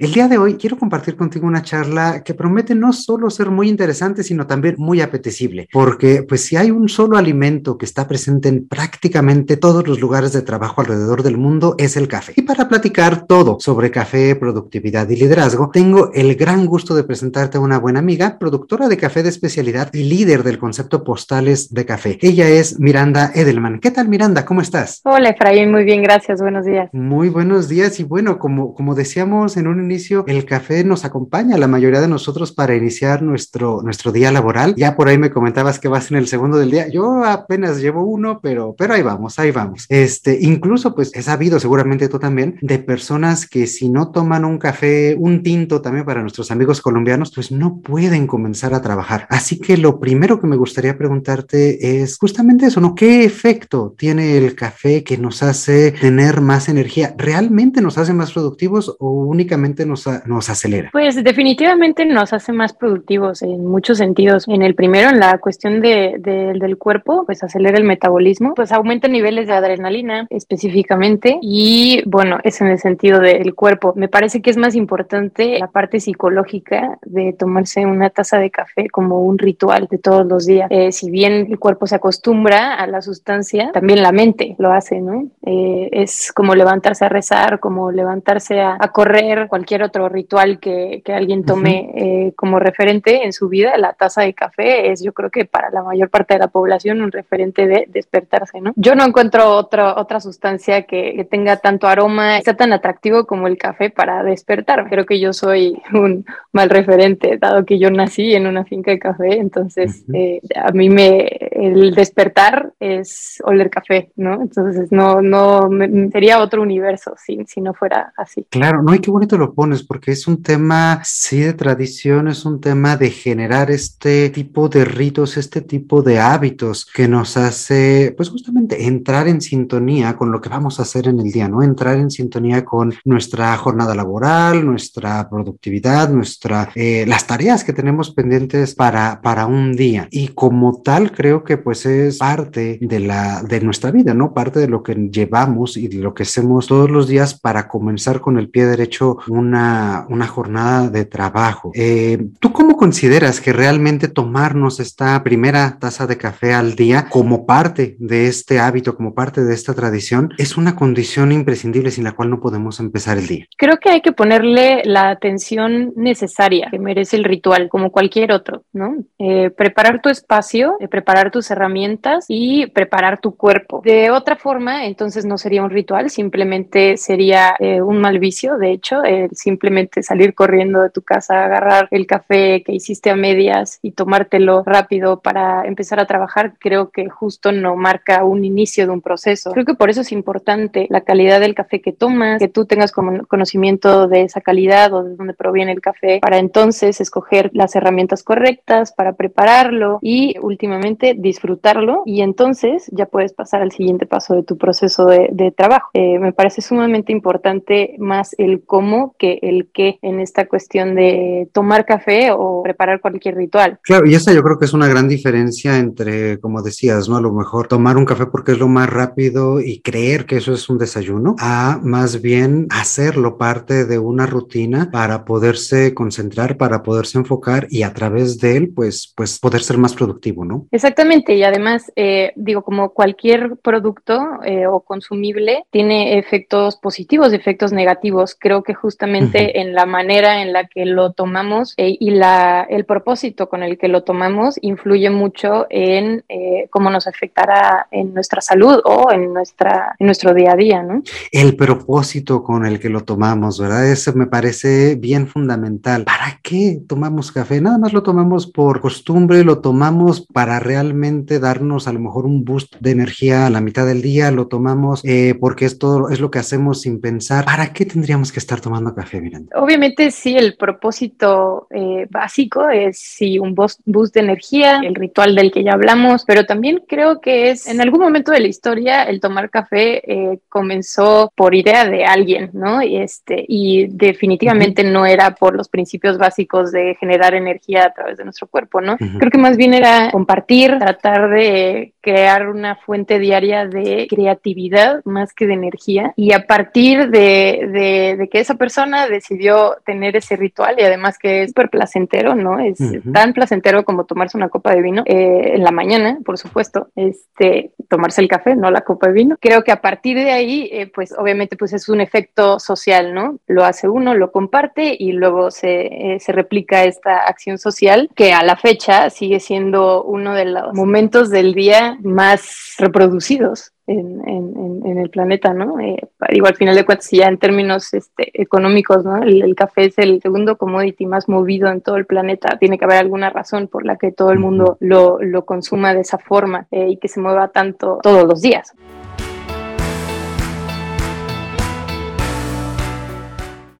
El día de hoy quiero compartir contigo una charla que promete no solo ser muy interesante, sino también muy apetecible, porque pues si hay un solo alimento que está presente en prácticamente todos los lugares de trabajo alrededor del mundo es el café. Y para platicar todo sobre café, productividad y liderazgo, tengo el gran gusto de presentarte a una buena amiga, productora de café de especialidad y líder del concepto postales de café. Ella es Miranda Edelman. ¿Qué tal Miranda? ¿Cómo estás? Hola Efraín, muy bien, gracias. Buenos días. Muy buenos días y bueno, como, como decíamos en un inicio, el café nos acompaña la mayoría de nosotros para iniciar nuestro, nuestro día laboral. Ya por ahí me comentabas que vas en el segundo del día. Yo apenas llevo uno, pero, pero ahí vamos, ahí vamos. Este, incluso pues he sabido, seguramente tú también, de personas que si no toman un café, un tinto también para nuestros amigos colombianos, pues no pueden comenzar a trabajar. Así que lo primero que me gustaría preguntarte es justamente eso, ¿no? ¿Qué efecto tiene el café que nos hace tener más energía? ¿Realmente nos hace más productivos o únicamente nos, nos acelera? Pues definitivamente nos hace más productivos en muchos sentidos. En el primero, en la cuestión de, del cuerpo, pues acelera el metabolismo, pues aumenta niveles de adrenalina específicamente y bueno, es en el sentido del cuerpo. Me parece que es más importante la parte psicológica de tomarse una taza de café como un ritual de todos los días. Eh, si bien el cuerpo se acostumbra a la sustancia, también la mente lo hace, ¿no? Eh, es como levantarse a rezar, como levantarse a, a correr, cualquier otro ritual que, que alguien tome eh, como referente en su vida, la taza de café es yo creo que para la mayor parte de la población un referente de despertarse, ¿no? Yo no encuentro otra otra sustancia que, que tenga tanto aroma, sea tan atractivo como el café para despertar. Creo que yo soy un mal referente, dado que yo nací en una finca de café, entonces eh, a mí me, el despertar es oler café, ¿no? Entonces no, no, me, sería otro universo si, si no fuera así. Claro, no, y qué bonito lo pones, porque es un tema, sí, de tradición, es un tema de generar este tipo de ritos, este tipo de hábitos que nos hace, pues justamente, entrar en sintonía con lo que vamos a hacer en el día, ¿no? Entrar en sintonía con nuestra jornada laboral, nuestra productividad, nuestra, eh, las tareas que tenemos pendientes para, para un día. Y como tal, creo que pues es parte de la, de nuestra vida, ¿no? Parte de lo que llevamos y de lo que hacemos todos los días para comenzar con el pie derecho una, jornada de trabajo. Eh, ¿Tú cómo consideras que realmente tomarnos esta primera taza de café al día como parte de este hábito, como parte de esta tradición, es una condición imprescindible sin la cual no podemos empezar el día? Creo que hay que ponerle la atención necesaria que merece el ritual, como cualquier otro, ¿no? Eh, preparar tu espacio, eh, preparar tus herramientas y preparar tu cuerpo. De otra forma, entonces no sería un ritual, simplemente sería un mal vicio, de hecho, simplemente salir corriendo de tu casa, agarrar el café que hiciste a medias y tomártelo rápido para empezar a trabajar, creo que justo no marca un inicio de un proceso. Creo que por eso es importante la calidad del café que tomas, que tú tengas conocimiento de esa calidad o de dónde proviene el café, para entonces escoger las herramientas correctas para prepararlo y últimamente disfrutarlo y entonces ya puedes pasar al siguiente paso de tu proceso de, de trabajo. Eh, me parece sumamente importante más el cómo que el qué en esta cuestión de tomar café o preparar cualquier ritual. Claro, y esa yo creo que es una gran diferencia entre, como decías, ¿no? A lo mejor tomar un café porque es lo más rápido y creer que eso es un desayuno, a más bien hacerlo parte de una rutina para poderse concentrar, para poderse enfocar y a través de él, pues, pues poder ser más productivo, ¿no? Exactamente, y además, eh, digo, como cualquier producto eh, o consumible tiene efectos positivos efectos negativos. Creo que justamente uh -huh. en la manera en la que lo tomamos eh, y la, el propósito con el que lo tomamos influye mucho en eh, cómo nos afectará en nuestra salud o en, nuestra, en nuestro día a día, ¿no? El propósito con el que lo tomamos, ¿verdad? Eso me parece bien fundamental. ¿Para qué tomamos café? Nada más lo tomamos por costumbre, lo tomamos para realmente darnos a lo mejor un boost de energía a la mitad del día, lo tomamos eh, porque es todo, es lo que hacemos sin pensar. ¿Para qué tendríamos que estar tomando café? Café, Miranda? Obviamente sí, el propósito eh, básico es sí un boost, de energía, el ritual del que ya hablamos, pero también creo que es en algún momento de la historia el tomar café eh, comenzó por idea de alguien, ¿no? Y, este, y definitivamente no era por los principios básicos de generar energía a través de nuestro cuerpo, ¿no? Creo que más bien era compartir, tratar de crear una fuente diaria de creatividad más que de energía y a partir de, que esa persona decidió tener ese ritual y además que es súper placentero, ¿no? Es tan placentero como tomarse una copa de vino eh, en la mañana, por supuesto, este, tomarse el café, no la copa de vino. Creo que a partir de ahí, eh, pues obviamente pues es un efecto social, ¿no? Lo hace uno, lo comparte y luego se, eh, se replica esta acción social que a la fecha sigue siendo uno de los momentos del día más reproducidos en, el planeta, ¿no? Eh, digo, al final de cuentas, ya en términos este, económicos, ¿no? El, café es el segundo commodity más movido en todo el planeta. Tiene que haber alguna razón por la que todo el mundo lo, lo consuma de esa forma eh, y que se mueva tanto todos los días.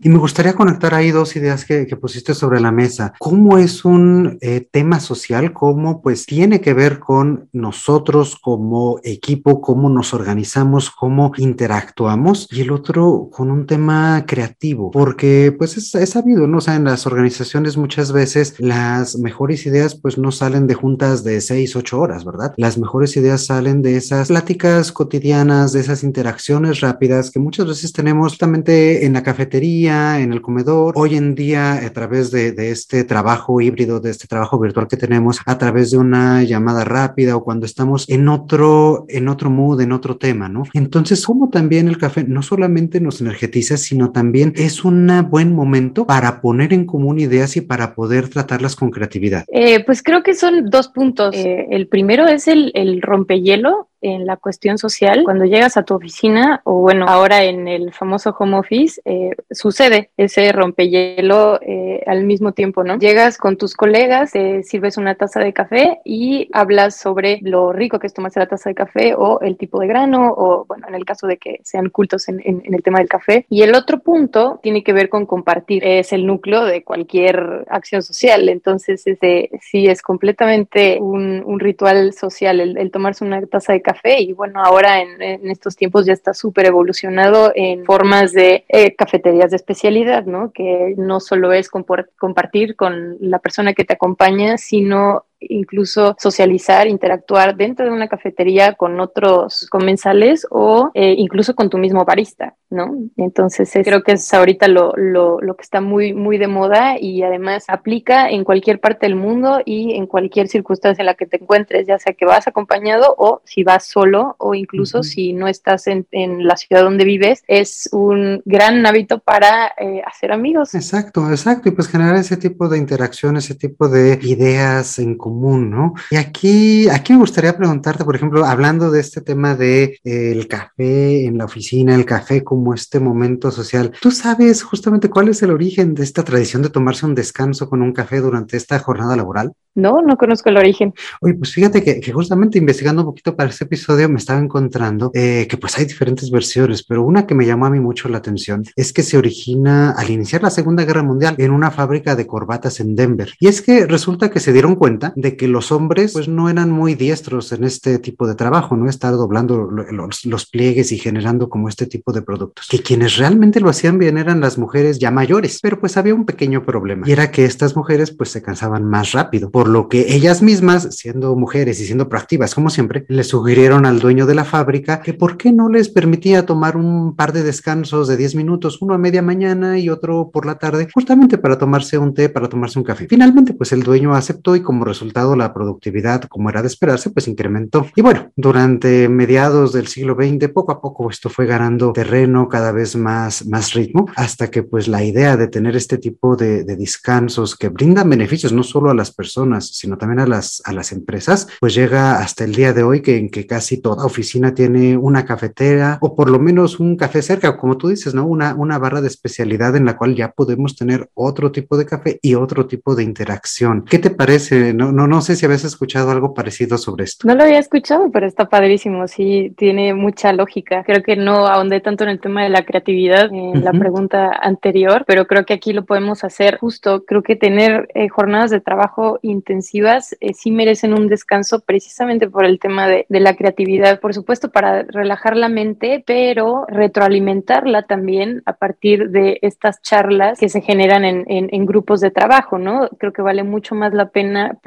Y me gustaría conectar ahí dos ideas que, pusiste sobre la mesa. ¿Cómo es un eh, tema social? ¿Cómo pues tiene que ver con nosotros como equipo, cómo nos organizamos, cómo interactuamos? Y el otro con un tema creativo, porque pues es, sabido, ¿no? O sea, en las organizaciones muchas veces las mejores ideas pues no salen de juntas de seis, ocho horas, ¿verdad? Las mejores ideas salen de esas pláticas cotidianas, de esas interacciones rápidas que muchas veces tenemos justamente en la cafetería en el comedor. Hoy en día, a través de, este trabajo híbrido, de este trabajo virtual que tenemos, a través de una llamada rápida o cuando estamos en otro, en otro mood, en otro tema, ¿no? Entonces, como también el café no solamente nos energetiza, sino también es un buen momento para poner en común ideas y para poder tratarlas con creatividad. Eh, pues creo que son dos puntos. Eh, el primero es el, el rompehielo en la cuestión social, cuando llegas a tu oficina o bueno, ahora en el famoso home office, eh, sucede ese rompehielo eh, al mismo tiempo, ¿no? Llegas con tus colegas, te sirves una taza de café y hablas sobre lo rico que es tomarse la taza de café o el tipo de grano o bueno, en el caso de que sean cultos en, el tema del café. Y el otro punto tiene que ver con compartir, es el núcleo de cualquier acción social, entonces ese, sí es completamente un, ritual social el, el tomarse una taza de café y bueno, ahora en, estos tiempos ya está súper evolucionado en formas de eh, cafeterías de especialidad, ¿no? Que no solo es compartir con la persona que te acompaña, sino incluso socializar, interactuar dentro de una cafetería con otros comensales o eh, incluso con tu mismo barista, ¿no? Entonces creo que es ahorita lo, lo, lo, que está muy, muy de moda y además aplica en cualquier parte del mundo y en cualquier circunstancia en la que te encuentres, ya sea que vas acompañado o si vas solo o incluso si no estás en, en, la ciudad donde vives, es un gran hábito para eh, hacer amigos. Exacto, exacto, y pues generar ese tipo de interacción, ese tipo de ideas en común, ¿no? Y aquí, aquí me gustaría preguntarte, por ejemplo, hablando de este tema de eh, el café en la oficina, el café como este momento social, ¿tú sabes justamente cuál es el origen de esta tradición de tomarse un descanso con un café durante esta jornada laboral? No, no conozco el origen. Oye, pues fíjate que, justamente investigando un poquito para este episodio me estaba encontrando eh, que pues hay diferentes versiones, pero una que me llamó a mí mucho la atención es que se origina al iniciar la Segunda Guerra Mundial en una fábrica de corbatas en Denver. Y es que resulta que se dieron cuenta de que los hombres pues no eran muy diestros en este tipo de trabajo, no estar doblando los, los pliegues y generando como este tipo de productos. Que quienes realmente lo hacían bien eran las mujeres ya mayores, pero pues había un pequeño problema y era que estas mujeres pues se cansaban más rápido, por lo que ellas mismas, siendo mujeres y siendo proactivas como siempre, le sugirieron al dueño de la fábrica que por qué no les permitía tomar un par de descansos de 10 minutos, uno a media mañana y otro por la tarde, justamente para tomarse un té, para tomarse un café. Finalmente pues el dueño aceptó y como resultado la productividad, como era de esperarse, pues incrementó. Y bueno, durante mediados del siglo XX, poco a poco esto fue ganando terreno, cada vez más, más ritmo, hasta que pues la idea de tener este tipo de, de descansos que brindan beneficios no solo a las personas, sino también a las, a las empresas, pues llega hasta el día de hoy que en que casi toda oficina tiene una cafetera o por lo menos un café cerca, como tú dices, ¿no? Una, una barra de especialidad en la cual ya podemos tener otro tipo de café y otro tipo de interacción. ¿Qué te parece? No, no, no sé si habías escuchado algo parecido sobre esto. No lo había escuchado, pero está padrísimo, sí, tiene mucha lógica. Creo que no ahondé tanto en el tema de la creatividad en la pregunta anterior, pero creo que aquí lo podemos hacer justo. Creo que tener eh, jornadas de trabajo intensivas eh, sí merecen un descanso precisamente por el tema de, de la creatividad, por supuesto, para relajar la mente, pero retroalimentarla también a partir de estas charlas que se generan en, en, grupos de trabajo, ¿no? Creo que vale mucho más la pena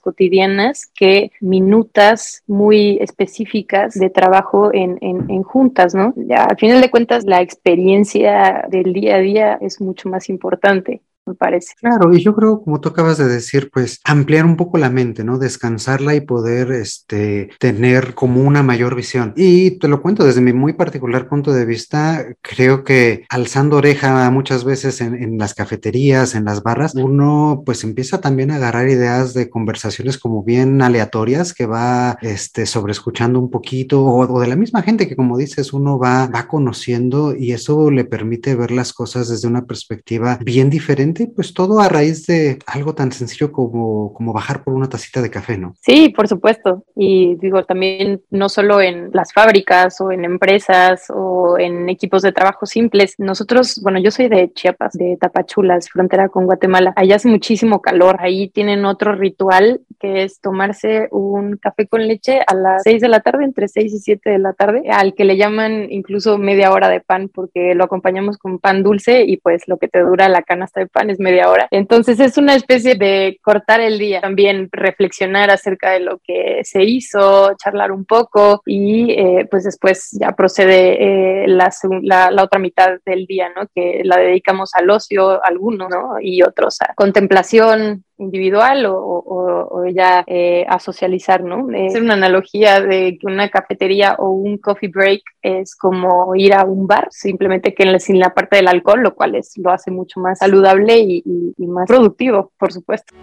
cotidianas que minutas muy específicas de trabajo en, en juntas, ¿no? Ya, al final de cuentas, la experiencia del día a día es mucho más importante me parece. Claro, y yo creo, como tú acabas de decir, pues ampliar un poco la mente, ¿no? Descansarla y poder este, tener como una mayor visión. Y te lo cuento desde mi muy particular punto de vista, creo que alzando oreja muchas veces en, las cafeterías, en las barras, uno pues empieza también a agarrar ideas de conversaciones como bien aleatorias que va este, sobreescuchando un poquito o, o de la misma gente que como dices uno va, va conociendo y eso le permite ver las cosas desde una perspectiva bien diferente pues todo a raíz de algo tan sencillo como, como bajar por una tacita de café, ¿no? Sí, por supuesto. Y digo, también no solo en las fábricas o en empresas o en equipos de trabajo simples. Nosotros, bueno, yo soy de Chiapas, de Tapachulas, frontera con Guatemala. Allá hace muchísimo calor. Ahí tienen otro ritual que es tomarse un café con leche a las 6 de la tarde, entre 6 y 7 de la tarde, al que le llaman incluso media hora de pan porque lo acompañamos con pan dulce y pues lo que te dura la canasta de pan es media hora. Entonces es una especie de cortar el día, también reflexionar acerca de lo que se hizo, charlar un poco y eh, pues después ya procede eh, la, la, otra mitad del día, ¿no? Que la dedicamos al ocio, algunos, ¿no? Y otros a contemplación, individual o, ya eh, a socializar, ¿no? Es una analogía de que una cafetería o un coffee break es como ir a un bar, simplemente que sin la parte del alcohol, lo cual es, lo hace mucho más saludable y más productivo, por supuesto.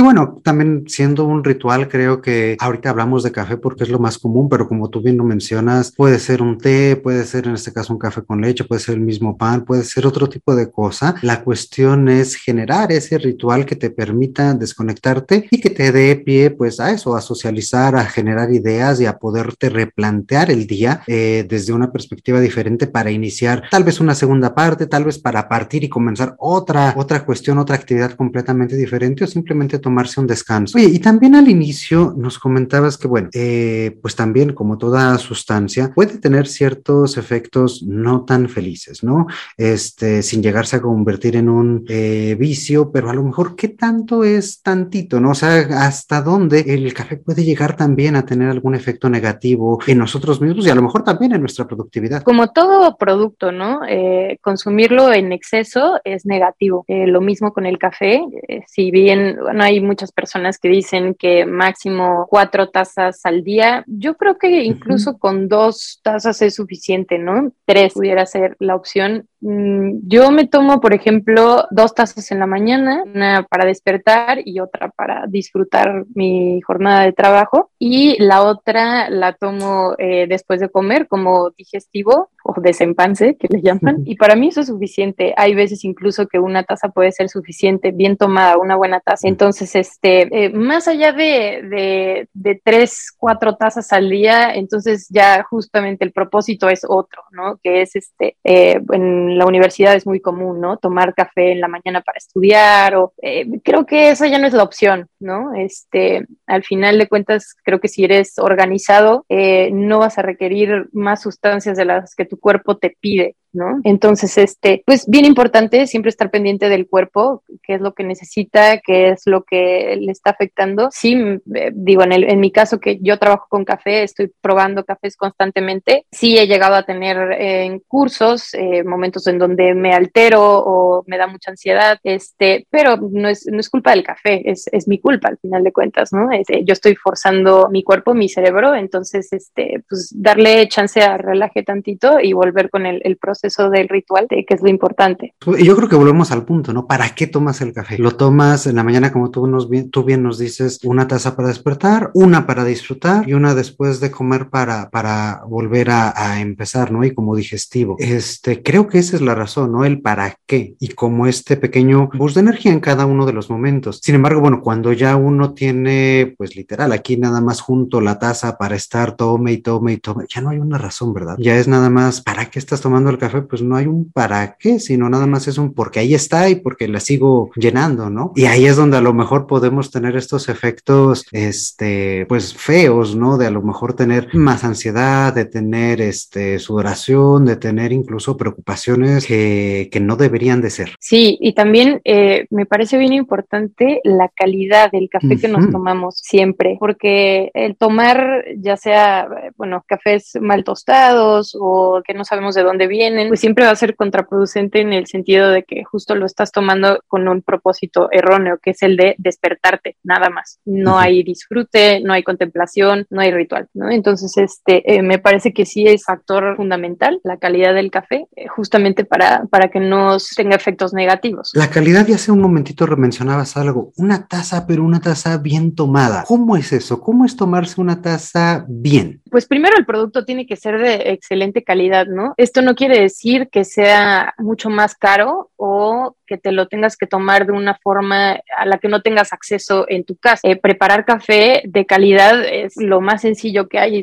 Y bueno, también siendo un ritual, creo que ahorita hablamos de café porque es lo más común, pero como tú bien lo mencionas, puede ser un té, puede ser en este caso un café con leche, puede ser el mismo pan, puede ser otro tipo de cosa. La cuestión es generar ese ritual que te permita desconectarte y que te dé pie pues a eso, a socializar, a generar ideas y a poderte replantear el día eh, desde una perspectiva diferente para iniciar tal vez una segunda parte, tal vez para partir y comenzar otra, otra cuestión, otra actividad completamente diferente o simplemente tomarse un descanso. Oye, y también al inicio nos comentabas que, bueno, eh, pues también como toda sustancia puede tener ciertos efectos no tan felices, ¿no? Este, sin llegarse a convertir en un eh, vicio, pero a lo mejor, ¿qué tanto es tantito, ¿no? O sea, ¿hasta dónde el café puede llegar también a tener algún efecto negativo en nosotros mismos y a lo mejor también en nuestra productividad? Como todo producto, ¿no? Eh, consumirlo en exceso es negativo. lo mismo con el café. si bien no hay muchas personas que dicen que máximo cuatro tazas al día. Yo creo que incluso con dos tazas es suficiente, ¿no? Tres pudiera ser la opción. Mm, yo me tomo, por ejemplo, dos tazas en la mañana, una para despertar y otra para disfrutar mi jornada de trabajo. Y la otra la tomo eh, después de comer como digestivo o desempance, que le llaman. Y para mí eso es suficiente. Hay veces incluso que una taza puede ser suficiente, bien tomada, una buena taza. Entonces, este, eh, más allá de, de, tres, cuatro tazas al día, entonces ya justamente el propósito es otro, ¿no? Que es este, eh, en la universidad es muy común, ¿no? Tomar café en la mañana para estudiar o eh, creo que esa ya no es la opción, ¿no? Este, al final de cuentas, creo que si eres organizado, no vas a requerir más sustancias de las que tu cuerpo te pide. ¿No? Entonces, este, pues bien importante siempre estar pendiente del cuerpo, qué es lo que necesita, qué es lo que le está afectando. Sí, eh, digo, en, el, en mi caso que yo trabajo con café, estoy probando cafés constantemente, sí he llegado a tener eh, en cursos eh, momentos en donde me altero o me da mucha ansiedad, este, pero no es, no es culpa del café, es, es mi culpa al final de cuentas, ¿no? Este, yo estoy forzando mi cuerpo, mi cerebro, entonces, este, pues darle chance a relaje tantito y volver con el, el proceso proceso del ritual, de que es lo importante. Y yo creo que volvemos al punto, ¿no? ¿Para qué tomas el café? Lo tomas en la mañana, como tú, nos, tú bien nos dices, una taza para despertar, una para disfrutar y una después de comer para, para volver a, a empezar, ¿no? Y como digestivo. Este, creo que esa es la razón, ¿no? El para qué y como este pequeño bus de energía en cada uno de los momentos. Sin embargo, bueno, cuando ya uno tiene, pues literal, aquí nada más junto la taza para estar tome y tome y tome, ya no hay una razón, ¿verdad? Ya es nada más, ¿para qué estás tomando el café? Pues no hay un para qué, sino nada más es un porque ahí está y porque la sigo llenando, ¿no? Y ahí es donde a lo mejor podemos tener estos efectos, este, pues feos, ¿no? De a lo mejor tener más ansiedad, de tener, este, sudoración, de tener incluso preocupaciones que, que no deberían de ser. Sí, y también eh, me parece bien importante la calidad del café que nos tomamos siempre, porque el tomar ya sea, bueno, cafés mal tostados o que no sabemos de dónde vienen, pues siempre va a ser contraproducente en el sentido de que justo lo estás tomando con un propósito erróneo, que es el de despertarte, nada más. No hay disfrute, no hay contemplación, no hay ritual, ¿no? Entonces, este, eh, me parece que sí es factor fundamental la calidad del café, eh, justamente para, para que no tenga efectos negativos. La calidad, ya hace un momentito mencionabas algo, una taza, pero una taza bien tomada. ¿Cómo es eso? ¿Cómo es tomarse una taza bien? Pues primero el producto tiene que ser de excelente calidad, ¿no? Esto no quiere decir que sea mucho más caro o que te lo tengas que tomar de una forma a la que no tengas acceso en tu casa. Eh, preparar café de calidad es lo más sencillo que hay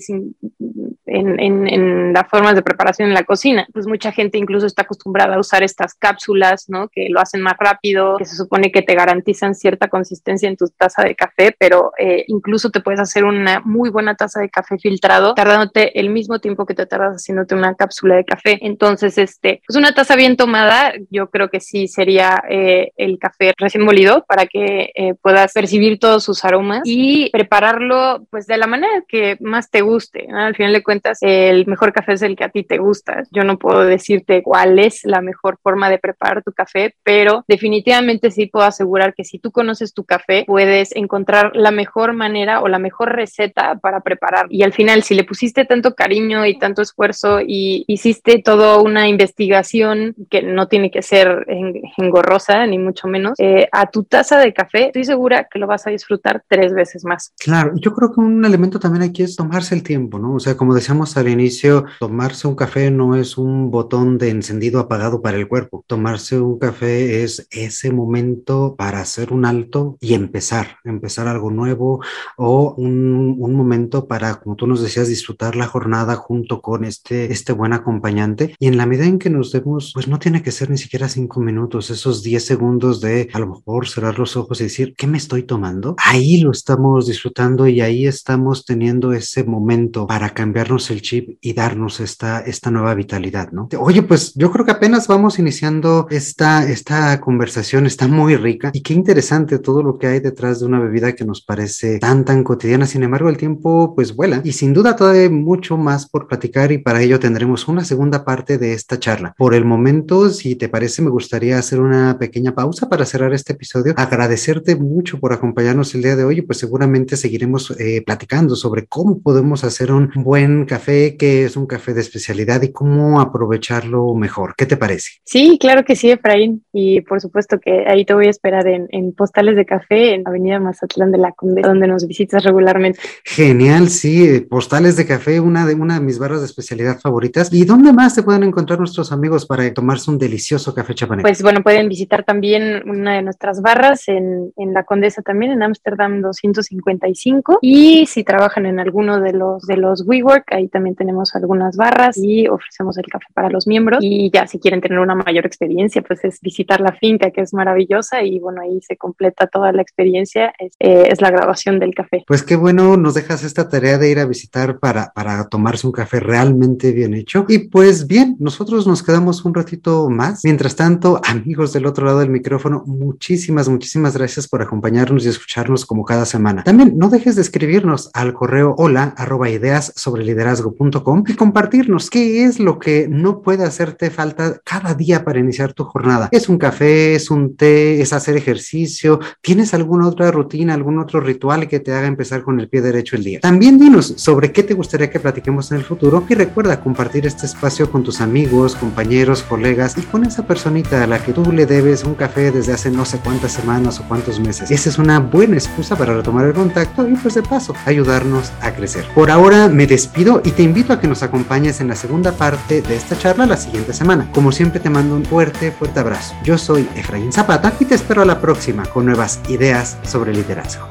en, en, en, las formas de preparación en la cocina. Pues mucha gente incluso está acostumbrada a usar estas cápsulas, ¿no? Que lo hacen más rápido, que se supone que te garantizan cierta consistencia en tu taza de café, pero eh, incluso te puedes hacer una muy buena taza de café filtrado tardándote el mismo tiempo que te tardas haciéndote una cápsula de café. Entonces, este, pues una taza bien tomada, yo creo que sí sería eh, el café recién molido para que eh, puedas percibir todos sus aromas y prepararlo pues de la manera que más te guste. Al final de cuentas, el mejor café es el que a ti te gusta. Yo no puedo decirte cuál es la mejor forma de preparar tu café, pero definitivamente sí puedo asegurar que si tú conoces tu café, puedes encontrar la mejor manera o la mejor receta para preparar. Y al final, si le pusiste tanto cariño y tanto esfuerzo y hiciste toda una investigación que no tiene que ser en, engorrosa, ni mucho menos, eh, a tu taza de café, estoy segura que lo vas a disfrutar tres veces más. Claro, yo creo que un elemento también aquí es tomarse el tiempo, ¿no? O sea, como decíamos al inicio, tomarse un café no es un botón de encendido apagado para el cuerpo. Tomarse un café es ese momento para hacer un alto y empezar, empezar algo nuevo o un, un momento para, como tú nos decías, disfrutar la jornada junto con este, este buen acompañante. Y en la medida en que nos demos, pues no tiene que ser ni siquiera cinco minutos, esos 10 segundos de a lo mejor cerrar los ojos y decir, ¿qué me estoy tomando? Ahí lo estamos disfrutando y ahí estamos teniendo ese momento para cambiarnos el chip y darnos esta, esta nueva vitalidad, ¿no? Oye, pues yo creo que apenas vamos iniciando esta, esta conversación, está muy rica y qué interesante todo lo que hay detrás de una bebida que nos parece tan, tan cotidiana. Sin embargo, el tiempo pues vuela y sin duda todavía hay mucho más por platicar y para ello tendremos una segunda parte de esta charla. Por el momento, si te parece, me gustaría hacer una pequeña pausa para cerrar este episodio. Agradecerte mucho por acompañarnos el día de hoy y pues seguramente seguiremos eh, platicando sobre cómo podemos hacer un buen café, qué es un café de especialidad y cómo aprovecharlo mejor. ¿Qué te parece? Sí, claro que sí, Efraín. Y por supuesto que ahí te voy a esperar en, en Postales de Café en Avenida Mazatlán de la Conde, donde nos visitas regularmente. Genial, sí. Postales de Café, una de, una de mis barras de especialidad favoritas. ¿Y dónde más se pueden encontrar nuestros amigos para tomarse un delicioso café chapaneco? Pues bueno, pueden visitar también una de nuestras barras en, en la Condesa también, en Ámsterdam 255. Y si trabajan en alguno de los, de los WeWork, ahí también tenemos algunas barras y ofrecemos el café para los miembros. Y ya si quieren tener una mayor experiencia, pues es visitar la finca, que es maravillosa. Y bueno, ahí se completa toda la experiencia, es, eh, es la grabación del café. Pues qué bueno, nos dejas esta tarea de ir a visitar para, para tomarse un café realmente bien hecho. Y pues bien, nosotros nos quedamos un ratito más. Mientras tanto, amigos del otro lado del micrófono, muchísimas, muchísimas gracias por acompañarnos y escucharnos como cada semana. También no dejes de escribirnos al correo hola arroba ideas sobre liderazgo.com y compartirnos qué es lo que no puede hacerte falta cada día para iniciar tu jornada. ¿Es un café? ¿Es un té? ¿Es hacer ejercicio? ¿Tienes alguna otra rutina, algún otro ritual que te haga empezar con el pie derecho el día? También dinos sobre qué te gustaría que platiquemos en el futuro y recuerda compartir este espacio con tus amigos, compañeros, colegas y con esa personita a la que tú le debes un café desde hace no sé cuántas semanas o cuántos meses. Esa es una buena excusa para retomar el contacto y pues de paso ayudarnos a crecer. Por ahora me despido y te invito a que nos acompañes en la segunda parte de esta charla la siguiente semana. Como siempre te mando un fuerte, fuerte abrazo. Yo soy Efraín Zapata y te espero a la próxima con nuevas ideas sobre liderazgo.